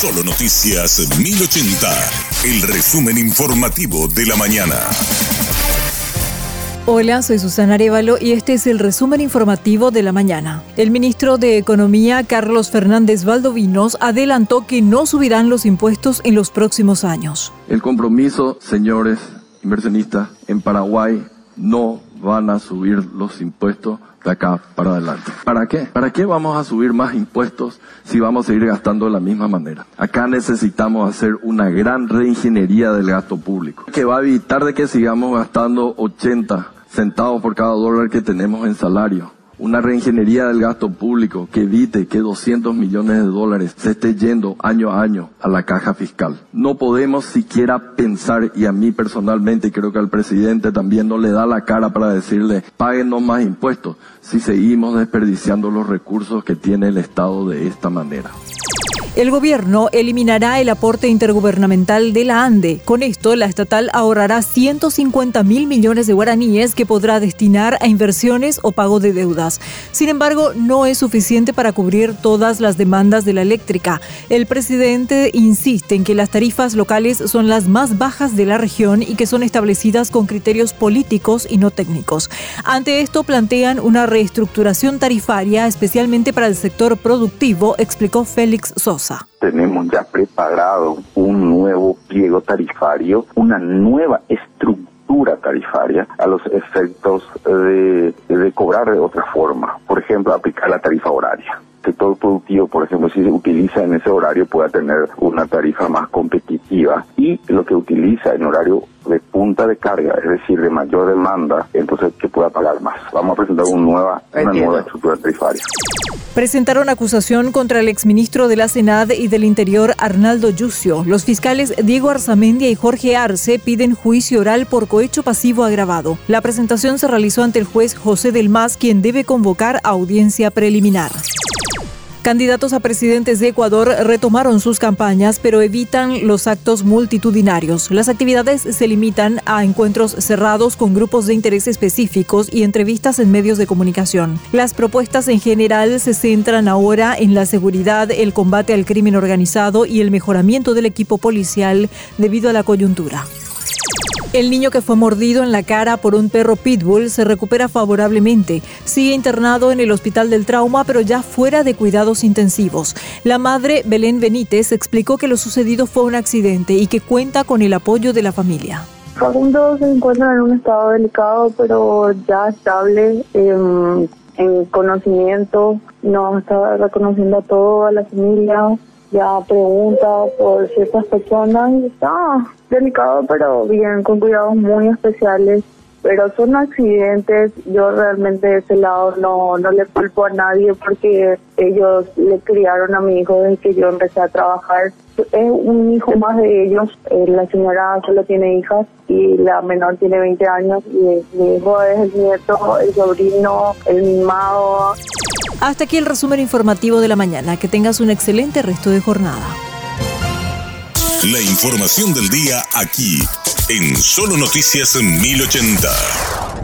Solo Noticias 1080, el resumen informativo de la mañana. Hola, soy Susana Arevalo y este es el resumen informativo de la mañana. El ministro de Economía, Carlos Fernández Valdovinos, adelantó que no subirán los impuestos en los próximos años. El compromiso, señores inversionistas, en Paraguay no van a subir los impuestos de acá para adelante. ¿Para qué? ¿Para qué vamos a subir más impuestos si vamos a seguir gastando de la misma manera? Acá necesitamos hacer una gran reingeniería del gasto público que va a evitar de que sigamos gastando 80 centavos por cada dólar que tenemos en salario. Una reingeniería del gasto público que evite que 200 millones de dólares se esté yendo año a año a la caja fiscal. No podemos siquiera pensar, y a mí personalmente, creo que al presidente también no le da la cara para decirle, páguenos más impuestos, si seguimos desperdiciando los recursos que tiene el Estado de esta manera. El gobierno eliminará el aporte intergubernamental de la ANDE. Con esto, la estatal ahorrará 150 mil millones de guaraníes que podrá destinar a inversiones o pago de deudas. Sin embargo, no es suficiente para cubrir todas las demandas de la eléctrica. El presidente insiste en que las tarifas locales son las más bajas de la región y que son establecidas con criterios políticos y no técnicos. Ante esto, plantean una reestructuración tarifaria, especialmente para el sector productivo, explicó Félix Sosa. Tenemos ya preparado un nuevo pliego tarifario, una nueva estructura tarifaria a los efectos de, de cobrar de otra forma. Por ejemplo, aplicar la tarifa horaria sector productivo, por ejemplo, si se utiliza en ese horario, pueda tener una tarifa más competitiva y lo que utiliza en horario de punta de carga, es decir, de mayor demanda, entonces que pueda pagar más. Vamos a presentar una nueva, una nueva estructura tarifaria presentaron acusación contra el exministro de la Senad y del Interior, Arnaldo Yucio. Los fiscales Diego Arzamendia y Jorge Arce piden juicio oral por cohecho pasivo agravado. La presentación se realizó ante el juez José del Mas, quien debe convocar audiencia preliminar. Candidatos a presidentes de Ecuador retomaron sus campañas, pero evitan los actos multitudinarios. Las actividades se limitan a encuentros cerrados con grupos de interés específicos y entrevistas en medios de comunicación. Las propuestas en general se centran ahora en la seguridad, el combate al crimen organizado y el mejoramiento del equipo policial debido a la coyuntura. El niño que fue mordido en la cara por un perro pitbull se recupera favorablemente. Sigue internado en el hospital del trauma, pero ya fuera de cuidados intensivos. La madre, Belén Benítez, explicó que lo sucedido fue un accidente y que cuenta con el apoyo de la familia. Facundo se encuentra en un estado delicado, pero ya estable. en conocimiento, nos está reconociendo a toda la familia, ya pregunta por ciertas personas está delicado, pero bien, con cuidados muy especiales. Pero son accidentes, yo realmente de ese lado no, no le culpo a nadie porque ellos le criaron a mi hijo desde que yo empecé a trabajar. Es un hijo más de ellos, eh, la señora solo tiene hijas y la menor tiene 20 años y mi hijo es el nieto, el sobrino, el mimado. Hasta aquí el resumen informativo de la mañana. Que tengas un excelente resto de jornada. La información del día aquí, en Solo Noticias 1080.